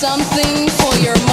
something for your